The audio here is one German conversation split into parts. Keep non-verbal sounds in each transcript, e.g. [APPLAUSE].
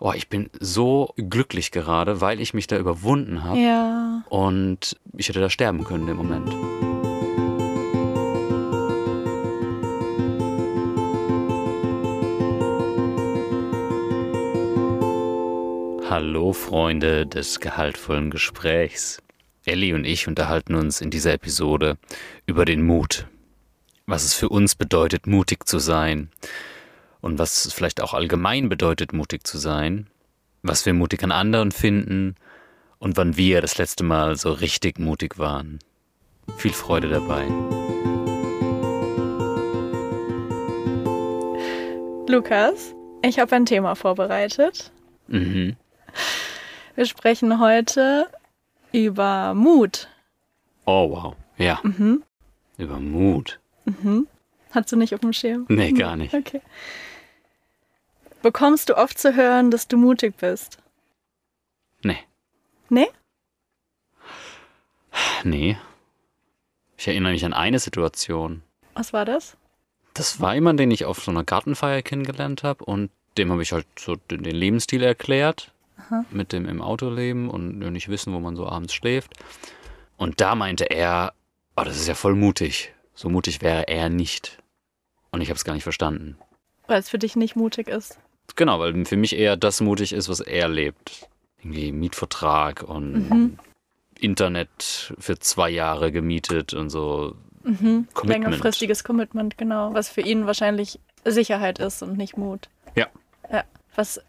oh, ich bin so glücklich gerade, weil ich mich da überwunden habe. Ja. Und ich hätte da sterben können im Moment. Hallo Freunde des gehaltvollen Gesprächs. Ellie und ich unterhalten uns in dieser Episode über den Mut. Was es für uns bedeutet, mutig zu sein. Und was es vielleicht auch allgemein bedeutet, mutig zu sein. Was wir mutig an anderen finden. Und wann wir das letzte Mal so richtig mutig waren. Viel Freude dabei. Lukas, ich habe ein Thema vorbereitet. Mhm. Wir sprechen heute über Mut. Oh wow. Ja. Mhm. Über Mut. Mhm. Hast du nicht auf dem Schirm? Nee, gar nicht. Okay. Bekommst du oft zu hören, dass du mutig bist? Nee. Nee? Nee. Ich erinnere mich an eine Situation. Was war das? Das war jemand, den ich auf so einer Gartenfeier kennengelernt habe und dem habe ich halt so den Lebensstil erklärt. Mit dem im Auto leben und nicht wissen, wo man so abends schläft. Und da meinte er, oh, das ist ja voll mutig. So mutig wäre er nicht. Und ich habe es gar nicht verstanden. Weil es für dich nicht mutig ist. Genau, weil für mich eher das mutig ist, was er lebt. Irgendwie Mietvertrag und Mhm. Internet für zwei Jahre gemietet und so. Mhm. Commitment. Längerfristiges Commitment, genau. Was für ihn wahrscheinlich Sicherheit ist und nicht Mut. Ja. Ja. Was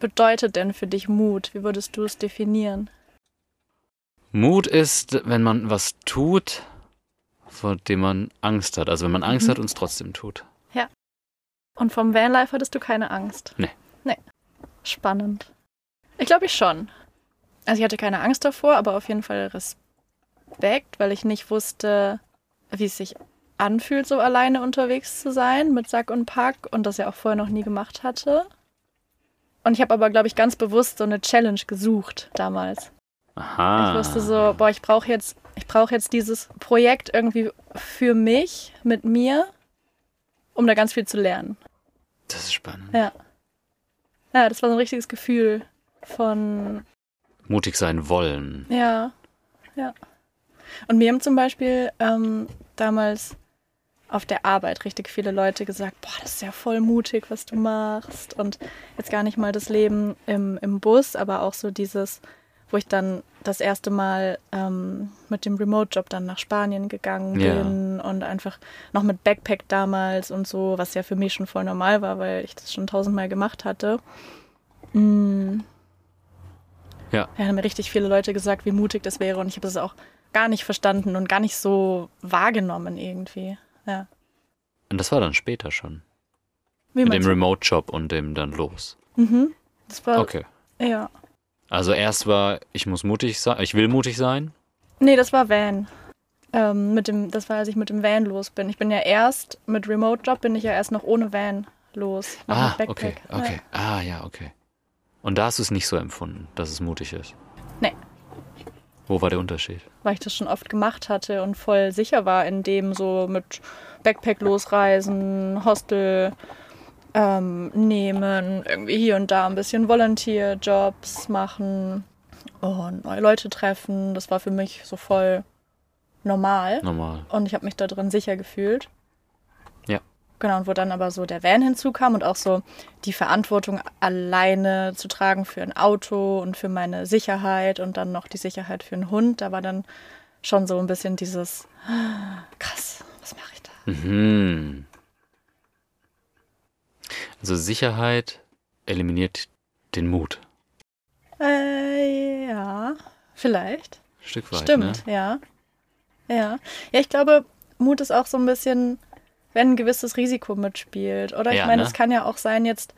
bedeutet denn für dich Mut? Wie würdest du es definieren? Mut ist, wenn man was tut, vor dem man Angst hat. Also wenn man Angst Mhm. hat und es trotzdem tut. Und vom Vanlife hattest du keine Angst? Nee. Nee. Spannend. Ich glaube ich schon. Also ich hatte keine Angst davor, aber auf jeden Fall Respekt, weil ich nicht wusste, wie es sich anfühlt, so alleine unterwegs zu sein mit Sack und Pack und das ja auch vorher noch nie gemacht hatte. Und ich habe aber, glaube ich, ganz bewusst so eine Challenge gesucht damals. Aha. Ich wusste so, boah, ich brauche jetzt, ich brauche jetzt dieses Projekt irgendwie für mich, mit mir, um da ganz viel zu lernen. Das ist spannend. Ja. Ja, das war so ein richtiges Gefühl von, Mutig sein wollen. ja, ja. Und mir haben zum Beispiel ähm, damals auf der Arbeit richtig viele Leute gesagt, boah, das ist ja voll mutig, was du machst. Und jetzt gar nicht mal das Leben im, im Bus, aber auch so dieses, wo ich dann das erste Mal ähm, mit dem Remote-Job dann nach Spanien gegangen Ja. bin und einfach noch mit Backpack damals und so, was ja für mich schon voll normal war, weil ich das schon tausendmal gemacht hatte. Mm. Ja. Ja, haben mir richtig viele Leute gesagt, wie mutig das wäre und ich habe das auch gar nicht verstanden und gar nicht so wahrgenommen irgendwie. Ja. Und das war dann später schon. Wie Mit dem? Remote-Job und dem dann los. Mhm. Das war, Okay. ja. Also erst war, ich muss mutig sein, ich will mutig sein. Nee, das war Van. Ähm, mit dem, das war, als ich mit dem Van los bin. Ich bin ja erst mit Remote-Job bin ich ja erst noch ohne Van los. Ah, mit okay, Backpack. okay. Ah, ja, okay. Und da hast du es nicht so empfunden, dass es mutig ist. Nee. Wo war der Unterschied? weil ich das schon oft gemacht hatte und voll sicher war in dem so mit Backpack losreisen, Hostel ähm, nehmen, irgendwie hier und da ein bisschen Volunteer-Jobs machen und neue Leute treffen. Das war für mich so voll normal Normal. und ich habe mich da drin sicher gefühlt. Ja. Genau, und wo dann aber so der Van hinzukam und auch so die Verantwortung alleine zu tragen für ein Auto und für meine Sicherheit und dann noch die Sicherheit für einen Hund, da war dann schon so ein bisschen dieses "Ah, krass, was mache ich da? Mhm. Also Sicherheit eliminiert den Mut. Äh, ja, vielleicht. Ein Stück weit. Stimmt, Ne? ja. Ja. Ja, ich glaube, Mut ist auch so ein bisschen, wenn ein gewisses Risiko mitspielt. Oder ich Ja, meine, ne? es kann ja auch sein, jetzt,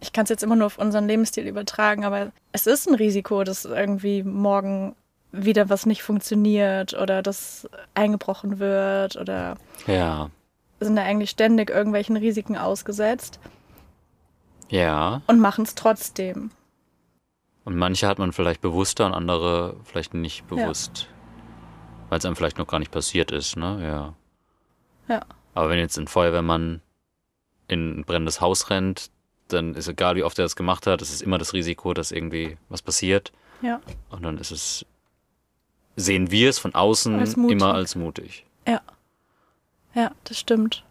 ich kann es jetzt immer nur auf unseren Lebensstil übertragen, aber es ist ein Risiko, dass irgendwie morgen wieder was nicht funktioniert oder dass eingebrochen wird oder Ja. Sind da eigentlich ständig irgendwelchen Risiken ausgesetzt Ja. und machen es trotzdem. Und manche hat man vielleicht bewusster und andere vielleicht nicht bewusst. Weil es einem vielleicht noch gar nicht passiert ist, ne? Ja. Ja. Aber wenn jetzt ein Feuerwehrmann in ein brennendes Haus rennt, dann ist egal, wie oft er das gemacht hat, es ist immer das Risiko, dass irgendwie was passiert. Ja. Und dann ist es, sehen wir es von außen Als immer als mutig. Ja. Ja, das stimmt.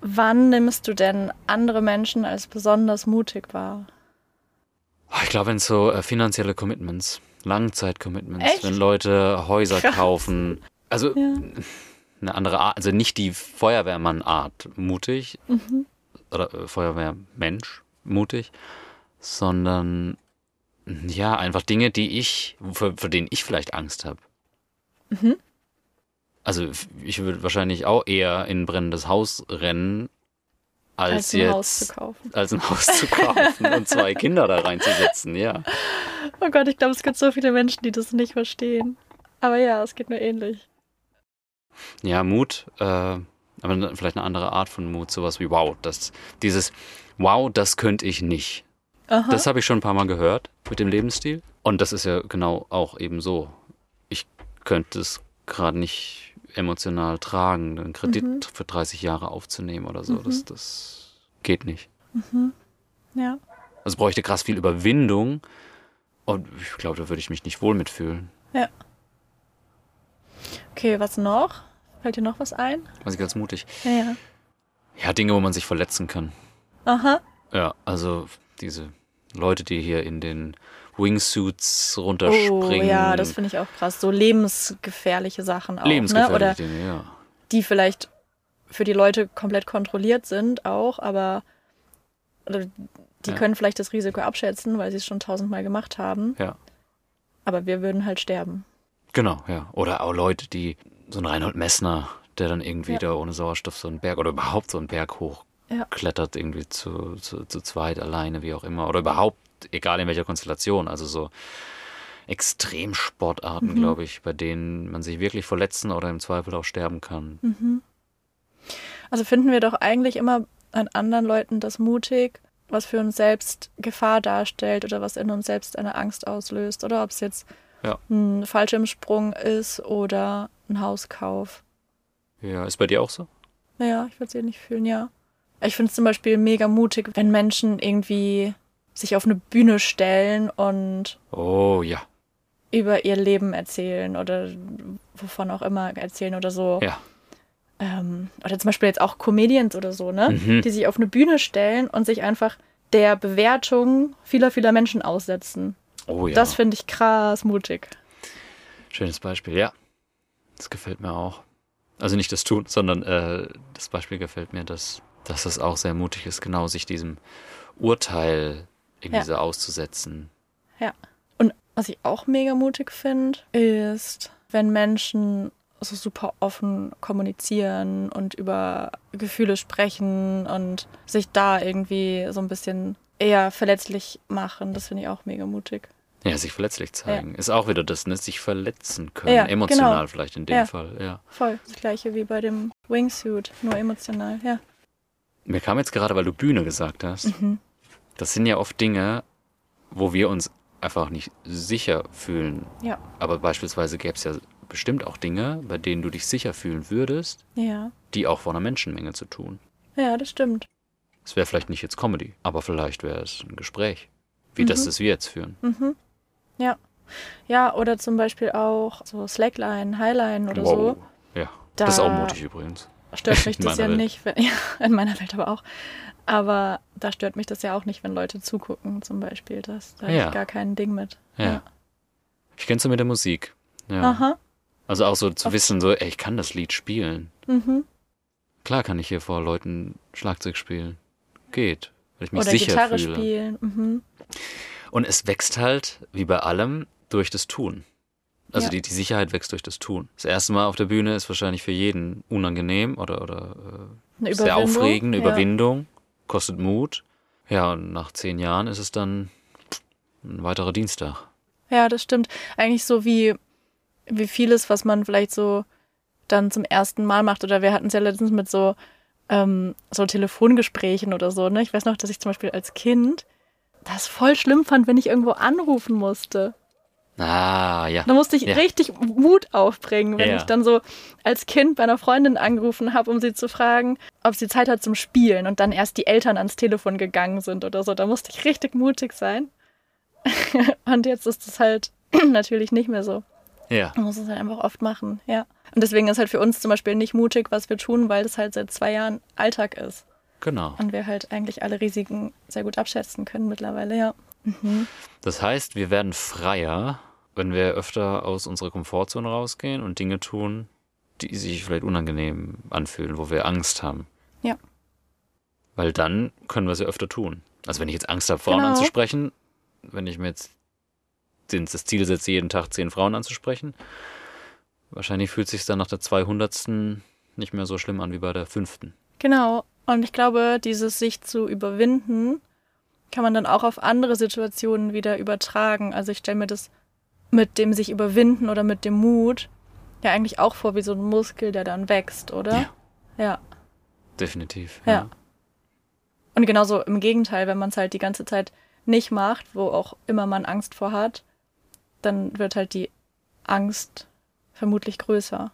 Wann nimmst du denn andere Menschen als besonders mutig wahr? Ah, Ich glaube, wenn es so äh, finanzielle Commitments, Langzeit-Commitments, wenn Leute Häuser Krass. kaufen, also Ja. eine andere Art, also nicht die Feuerwehrmann-Art mutig Mhm. oder äh, Feuerwehrmensch mutig, sondern ja, einfach Dinge, die ich, für, für denen ich vielleicht Angst habe. Mhm. Also ich würde wahrscheinlich auch eher in ein brennendes Haus rennen, als, Als ein jetzt Haus zu kaufen. als ein Haus zu kaufen [LAUGHS] und zwei Kinder da reinzusetzen, ja. Oh Gott, ich glaube, es gibt so viele Menschen, die das nicht verstehen. Aber ja, es geht mir ähnlich. Ja, Mut, äh, aber vielleicht eine andere Art von Mut, sowas wie wow, das, dieses wow, das könnte ich nicht. Aha. Das habe ich schon ein paar Mal gehört mit dem Lebensstil. Und das ist ja genau auch eben so. Ich könnte es gerade nicht emotional tragen, einen Kredit Mhm. für 30 Jahre aufzunehmen oder so. Mhm. Das, das geht nicht. ja. Also es bräuchte krass viel Überwindung. Und ich glaube, da würde ich mich nicht wohl mitfühlen. Okay, was noch? Fällt dir noch was ein? Was ich ganz mutig. Ja, ja. Ja, Dinge, wo man sich verletzen kann. Aha. Ja, also diese Leute, die hier in den Wingsuits runterspringen. Oh ja, das finde ich auch krass. So lebensgefährliche Sachen auch. Ne? Lebensgefährliche Oder Dinge, ja. die vielleicht für die Leute komplett kontrolliert sind auch, aber die Ja. können vielleicht das Risiko abschätzen, weil sie es schon tausendmal gemacht haben. Ja. Aber wir würden halt sterben. Genau, ja. Oder auch Leute, die, so ein Reinhold Messner, der dann irgendwie Ja. da ohne Sauerstoff so einen Berg oder überhaupt so einen Berg Ja. hochklettert, irgendwie zu, zu, zu zweit, alleine, wie auch immer. Oder überhaupt, egal in welcher Konstellation. Also so Extremsportarten, Mhm. glaube ich, bei denen man sich wirklich verletzen oder im Zweifel auch sterben kann. Mhm. Also finden wir doch eigentlich immer an anderen Leuten das mutig, was für uns selbst Gefahr darstellt oder was in uns selbst eine Angst auslöst. Oder ob es jetzt Ja. ein Fallschirmsprung ist oder ein Hauskauf. Ja, ist bei dir auch so? Naja, ich würde es eh nicht fühlen, ja. Ich finde es zum Beispiel mega mutig, wenn Menschen irgendwie sich auf eine Bühne stellen und Oh ja, über ihr Leben erzählen oder wovon auch immer erzählen oder so. ja. Ähm, oder zum Beispiel jetzt auch Comedians oder so, ne? Mhm. Die sich auf eine Bühne stellen und sich einfach der Bewertung vieler, vieler Menschen aussetzen. Oh ja. Das finde ich krass mutig. Schönes Beispiel, ja. Das gefällt mir auch. Also nicht das Tun, sondern äh, das Beispiel gefällt mir, dass, dass es auch sehr mutig ist, genau sich diesem Urteil irgendwie Ja. so auszusetzen. Und was ich auch mega mutig finde, ist, wenn Menschen so super offen kommunizieren und über Gefühle sprechen und sich da irgendwie so ein bisschen eher verletzlich machen. Das finde ich auch mega mutig. Ja, sich verletzlich zeigen. Ist auch wieder das, ne? Sich verletzen können. Ja, Emotional genau. vielleicht in dem Ja. Fall, ja. Voll. Das gleiche wie bei dem Wingsuit, nur emotional, ja. Mir kam jetzt gerade, weil du Bühne gesagt hast, Mhm. das sind ja oft Dinge, wo wir uns einfach nicht sicher fühlen. Ja. Aber beispielsweise gäbe es ja bestimmt auch Dinge, bei denen du dich sicher fühlen würdest, Ja. die auch vor einer Menschenmenge zu tun. Ja, das stimmt. Es wäre vielleicht nicht jetzt Comedy, aber vielleicht wäre es ein Gespräch, wie das, Mhm. das wir jetzt führen. Mhm. Ja. Ja, oder zum Beispiel auch so Slackline, Highline oder so. Ja, Da das ist auch mutig übrigens. Stört [LAUGHS] mich das ja Welt. nicht, wenn, [LAUGHS] ja, in meiner Welt aber auch. Aber da stört mich das ja auch nicht, wenn Leute zugucken, zum Beispiel. Das, da habe Ja. ich gar kein Ding mit. Ja. Ja. Ich kenne es so mit der Musik. Ja. Aha. Also auch so zu Oft. wissen, so, ey, ich kann das Lied spielen. Mhm. Klar kann ich hier vor Leuten Schlagzeug spielen. Geht. Weil ich mich Oder sicher Gitarre fühle. spielen. Mhm. Und es wächst halt, wie bei allem, durch das Tun. Also Ja. die, die Sicherheit wächst durch das Tun. Das erste Mal auf der Bühne ist wahrscheinlich für jeden unangenehm oder, oder äh, sehr aufregend, eine ja. Überwindung, kostet Mut. Ja, und nach zehn Jahren ist es dann ein weiterer Dienstag. Ja, das stimmt. Eigentlich so wie, wie vieles, was man vielleicht so dann zum ersten Mal macht. Oder wir hatten es ja letztens mit so, ähm, so Telefongesprächen oder so. Ne? Ich weiß noch, dass ich zum Beispiel als Kind das voll schlimm fand, wenn ich irgendwo anrufen musste. Ah, ja. Da musste ich Ja. richtig Mut aufbringen, wenn Ja. ich dann so als Kind bei einer Freundin angerufen habe, um sie zu fragen, ob sie Zeit hat zum Spielen und dann erst die Eltern ans Telefon gegangen sind oder so. Da musste ich richtig mutig sein. [LAUGHS] und jetzt ist es halt [CLEARS THROAT] natürlich nicht mehr so. Ja. Man muss es halt einfach oft machen, ja. Und deswegen ist halt für uns zum Beispiel nicht mutig, was wir tun, weil das halt seit zwei Jahren Alltag ist. Genau. Und wir halt eigentlich alle Risiken sehr gut abschätzen können mittlerweile, ja. Mhm. Das heißt, wir werden freier, wenn wir öfter aus unserer Komfortzone rausgehen und Dinge tun, die sich vielleicht unangenehm anfühlen, wo wir Angst haben. Ja. Weil dann können wir sie öfter tun. Also wenn ich jetzt Angst habe, Frauen Genau. anzusprechen, wenn ich mir jetzt das Ziel setze, jeden Tag zehn Frauen anzusprechen, wahrscheinlich fühlt sich dann nach der 200. nicht mehr so schlimm an wie bei der fünften. Genau. Und ich glaube, dieses sich zu überwinden, kann man dann auch auf andere Situationen wieder übertragen. Also ich stelle mir das mit dem sich überwinden oder mit dem Mut ja eigentlich auch vor wie so ein Muskel, der dann wächst, oder? Ja. Ja. Definitiv. Ja. Und genauso im Gegenteil, wenn man es halt die ganze Zeit nicht macht, wo auch immer man Angst vor hat, dann wird halt die Angst vermutlich größer.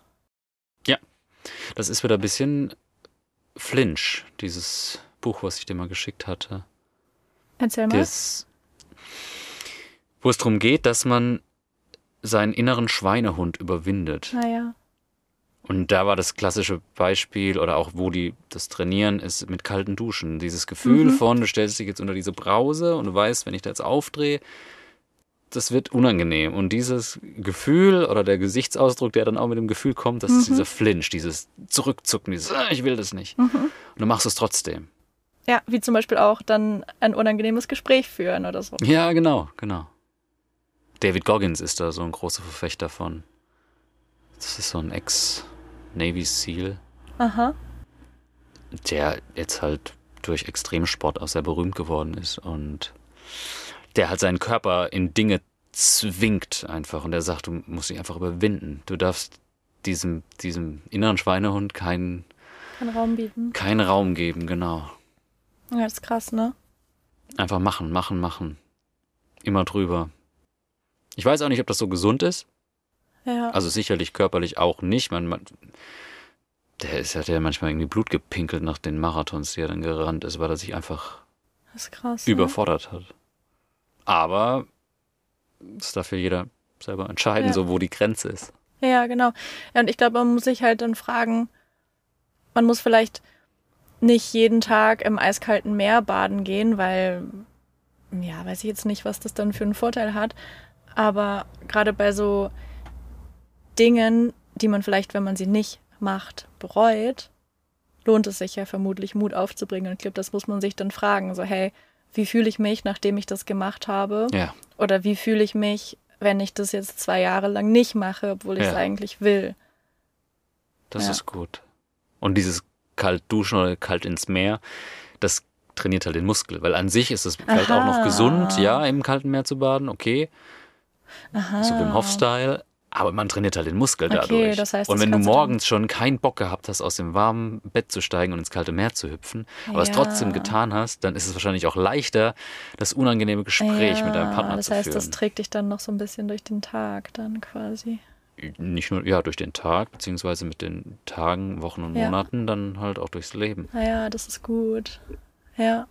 Das ist wieder ein bisschen Flinch, dieses Buch, was ich dir mal geschickt hatte. Erzähl mal. Das, wo es darum geht, dass man seinen inneren Schweinehund überwindet. Naja. Und da war das klassische Beispiel oder auch wo die das trainieren, ist mit kalten Duschen. Dieses Gefühl Mhm. von, du stellst dich jetzt unter diese Brause und du weißt, wenn ich da jetzt aufdrehe, das wird unangenehm. Und dieses Gefühl oder der Gesichtsausdruck, der dann auch mit dem Gefühl kommt, das ist Mhm. dieser Flinch, dieses Zurückzucken, dieses, "Ah, ich will das nicht. Mhm. Und dann machst du es trotzdem. Ja, wie zum Beispiel auch dann ein unangenehmes Gespräch führen oder so. Ja, genau, genau. David Goggins ist da so ein großer Verfechter von. Das ist so ein Ex-Navy SEAL, Aha. der jetzt halt durch Extremsport auch sehr berühmt geworden ist und der halt seinen Körper in Dinge zwingt einfach und er sagt, du musst dich einfach überwinden. Du darfst diesem, diesem inneren Schweinehund keinen, Kann Raum bieten. keinen Raum geben, genau. Ja, das ist krass, ne? Einfach machen, machen, machen. Immer drüber. Ich weiß auch nicht, ob das so gesund ist. Ja. Also sicherlich körperlich auch nicht. Man, man, der ist ja der manchmal irgendwie Blut gepinkelt nach den Marathons, die er dann gerannt ist, weil er sich einfach krass. Ne? überfordert hat. Aber das darf ja jeder selber entscheiden, Ja. so wo die Grenze ist. Ja, genau. Ja, und ich glaube, man muss sich halt dann fragen, man muss vielleicht nicht jeden Tag im eiskalten Meer baden gehen, weil, ja, weiß ich jetzt nicht, was das dann für einen Vorteil hat. Aber gerade bei so Dingen, die man vielleicht, wenn man sie nicht macht, bereut, lohnt es sich ja vermutlich, Mut aufzubringen. Und ich glaube, das muss man sich dann fragen. So, hey, wie fühle ich mich, nachdem ich das gemacht habe? Ja, Oder wie fühle ich mich, wenn ich das jetzt zwei Jahre lang nicht mache, obwohl ich es Ja. eigentlich will? das Ja. ist gut. Und dieses kalt duschen oder kalt ins Meer, das trainiert halt den Muskel, weil an sich ist es vielleicht auch noch Aha. gesund, ja, im kalten Meer zu baden, okay, Aha. so Wim Hof Style, aber man trainiert halt den Muskel Okay, dadurch. das heißt, und das wenn du morgens schon keinen Bock gehabt hast, aus dem warmen Bett zu steigen und ins kalte Meer zu hüpfen, aber es Ja. trotzdem getan hast, dann ist es wahrscheinlich auch leichter, das unangenehme Gespräch mit deinem Partner das zu heißt, führen. das trägt dich dann noch so ein bisschen durch den Tag dann quasi. Nicht nur ja durch den Tag, beziehungsweise mit den Tagen, Wochen und Ja. Monaten, dann halt auch durchs Leben. Naja, das ist gut. Ja.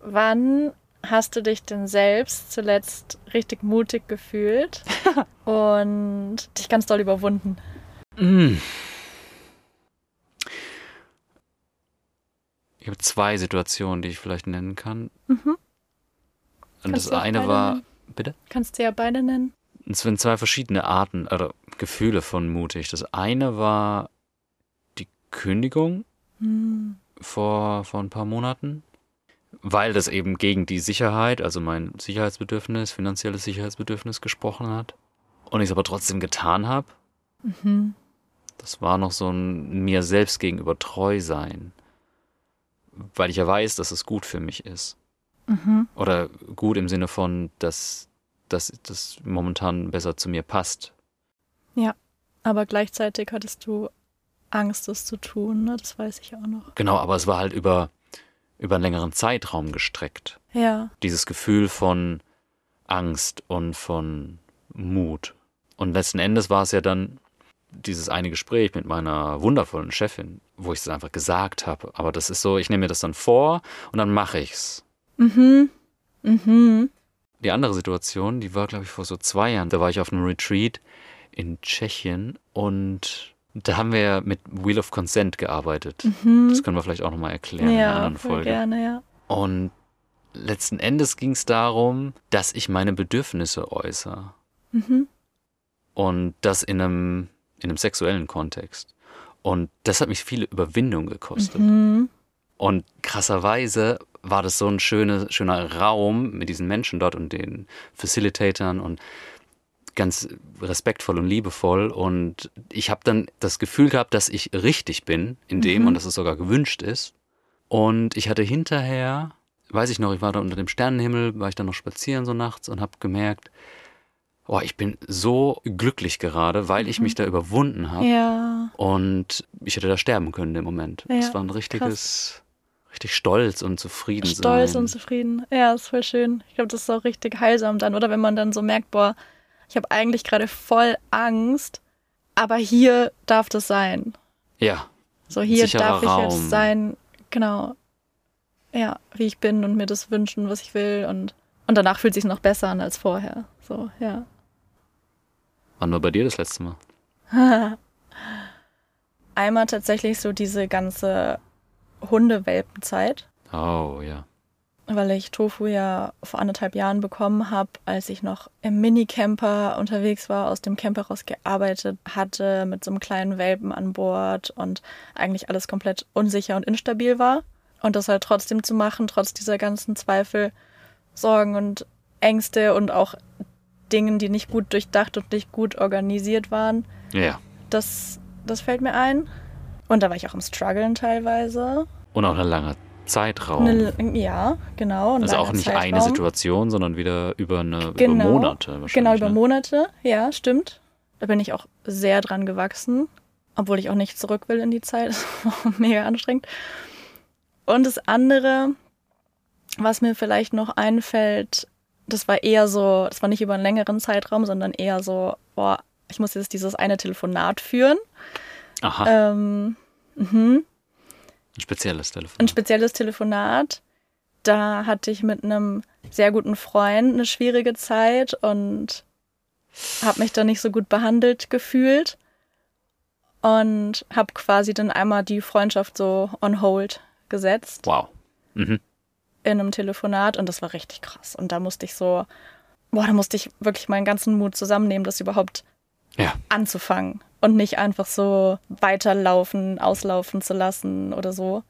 Wann hast du dich denn selbst zuletzt richtig mutig gefühlt [LAUGHS] und dich ganz doll überwunden? Mm. Ich habe zwei Situationen, die ich vielleicht nennen kann. Mhm. Und Kannst das eine war, nennen? bitte? Kannst du ja beide nennen. Es sind zwei verschiedene Arten oder Gefühle von mutig. Das eine war die Kündigung Hm. vor, vor ein paar Monaten, weil das eben gegen die Sicherheit, also mein Sicherheitsbedürfnis, finanzielles Sicherheitsbedürfnis gesprochen hat. Und ich es aber trotzdem getan habe. Mhm. Das war noch so ein mir selbst gegenüber treu sein. Weil ich ja weiß, dass es gut für mich ist. Mhm. Oder gut im Sinne von, dass, dass das momentan besser zu mir passt. Aber gleichzeitig hattest du Angst, es zu tun, ne? Das weiß ich auch noch. Genau, aber es war halt über, über einen längeren Zeitraum gestreckt. Ja. Dieses Gefühl von Angst und von Mut. Und letzten Endes war es ja dann dieses eine Gespräch mit meiner wundervollen Chefin, wo ich es einfach gesagt habe. Aber das ist so, ich nehme mir das dann vor und dann mache ich's. Mhm. Mhm. Die andere Situation, die war, glaube ich, vor so zwei Jahren. Da war ich auf einem Retreat in Tschechien und da haben wir mit Wheel of Consent gearbeitet. Mhm. Das können wir vielleicht auch nochmal erklären in einer ja, anderen Folge. gerne, ja. Und letzten Endes ging es darum, dass ich meine Bedürfnisse äußere. Mhm. Und das in einem, in einem sexuellen Kontext. Und das hat mich viele Überwindung gekostet. Mhm. Und krasserweise war das so ein schöne, schöner Raum mit diesen Menschen dort und den Facilitatern und ganz respektvoll und liebevoll. Und ich habe dann das Gefühl gehabt, dass ich richtig bin in dem Mhm. und dass es sogar gewünscht ist. Und ich hatte hinterher, weiß ich noch, ich war da unter dem Sternenhimmel, war ich dann noch spazieren so nachts und habe gemerkt, oh, ich bin so glücklich gerade, weil ich Mhm. mich da überwunden habe. Ja. Und ich hätte da sterben können im Moment. Ja, Es war ein richtiges, richtig stolz und zufrieden Stolz sein. und zufrieden. Ja, ist voll schön. Ich glaube, das ist auch richtig heilsam dann. Oder wenn man dann so merkt, boah, ich habe eigentlich gerade voll Angst, aber hier darf das sein. ja, So hier darf ich Raum. jetzt sein, genau. Ja, wie ich bin und mir das wünschen, was ich will. Und, und danach fühlt es sich noch besser an als vorher. So, ja. wann war bei dir das letzte Mal? [LAUGHS] Einmal tatsächlich so diese ganze Hundewelpenzeit. Oh, ja. Weil ich Tofu ja vor anderthalb Jahren bekommen habe, als ich noch im Minicamper unterwegs war, aus dem Camper raus gearbeitet hatte, mit so einem kleinen Welpen an Bord und eigentlich alles komplett unsicher und instabil war. Und das halt trotzdem zu machen, trotz dieser ganzen Zweifel, Sorgen und Ängste und auch Dingen, die nicht gut durchdacht und nicht gut organisiert waren, Ja. das, das fällt mir ein. Und da war ich auch im Struggeln teilweise. Und auch ein langer Zeitraum. Eine, ja, genau. also auch nicht eine Zeitraum. Situation, sondern wieder über, eine, Genau. über Monate wahrscheinlich. Genau, über ne? Monate, ja, stimmt. Da bin ich auch sehr dran gewachsen, obwohl ich auch nicht zurück will in die Zeit. [LAUGHS] Das war mega anstrengend. Und das andere, was mir vielleicht noch einfällt, das war eher so, das war nicht über einen längeren Zeitraum, sondern eher so, boah, ich muss jetzt dieses eine Telefonat führen. Aha, Ähm, mhm. Ein spezielles Telefon. ein spezielles Telefonat. Da hatte ich mit einem sehr guten Freund eine schwierige Zeit und habe mich da nicht so gut behandelt gefühlt und habe quasi dann einmal die Freundschaft so on hold gesetzt wow. Mhm. in einem Telefonat und das war richtig krass. Und da musste ich so, boah, da musste ich wirklich meinen ganzen Mut zusammennehmen, das überhaupt Ja. anzufangen und nicht einfach so weiterlaufen, auslaufen zu lassen oder so,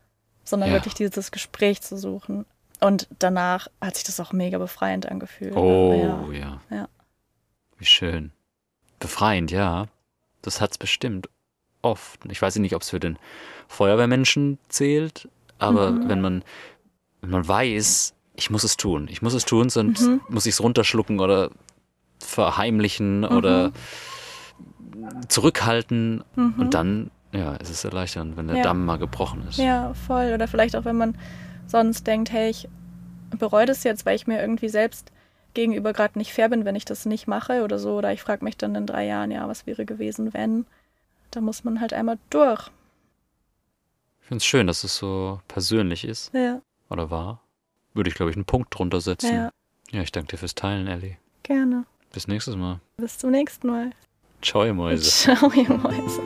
sondern Ja. wirklich dieses Gespräch zu suchen. Und danach hat sich das auch mega befreiend angefühlt. Oh, Ja. ja. Ja. Wie schön. Befreiend, ja. Das hat's bestimmt. Oft. Ich weiß nicht, ob es für den Feuerwehrmenschen zählt, aber Mhm. wenn man, wenn man weiß, ich muss es tun, ich muss es tun, sonst Mhm. muss ich es runterschlucken oder verheimlichen oder zurückhalten Mhm. und dann, ja, es ist erleichternd, wenn der Ja. Damm mal gebrochen ist. Ja, voll. Oder vielleicht auch, wenn man sonst denkt, hey, ich bereue das jetzt, weil ich mir irgendwie selbst gegenüber gerade nicht fair bin, wenn ich das nicht mache oder so. Oder ich frage mich dann in drei Jahren, ja, was wäre gewesen, wenn? Da muss man halt einmal durch. Ich finde es schön, dass es so persönlich ist Ja, oder war. Würde ich, glaube ich, einen Punkt drunter setzen. ja, ja, ich danke dir fürs Teilen, Ellie. gerne. Bis nächstes Mal. Bis zum nächsten Mal. Ihr Mäuse. Ihr Mäuse.